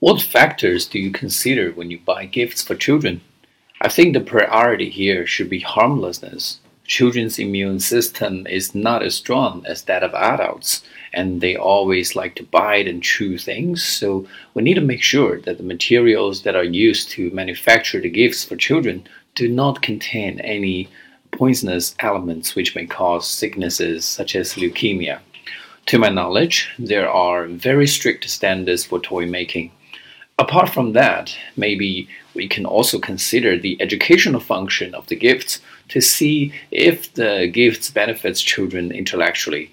What factors do you consider when you buy gifts for children? I think the priority here should be harmlessness. Children's immune system is not as strong as that of adults, and they always like to bite and chew things. So we need to make sure that the materials that are used to manufacture the gifts for children do not contain any poisonous elements which may cause sicknesses such as leukemia. To my knowledge, there are very strict standards for toy making. Apart from that, maybe we can also consider the educational function of the gifts to see if the gifts benefits children intellectually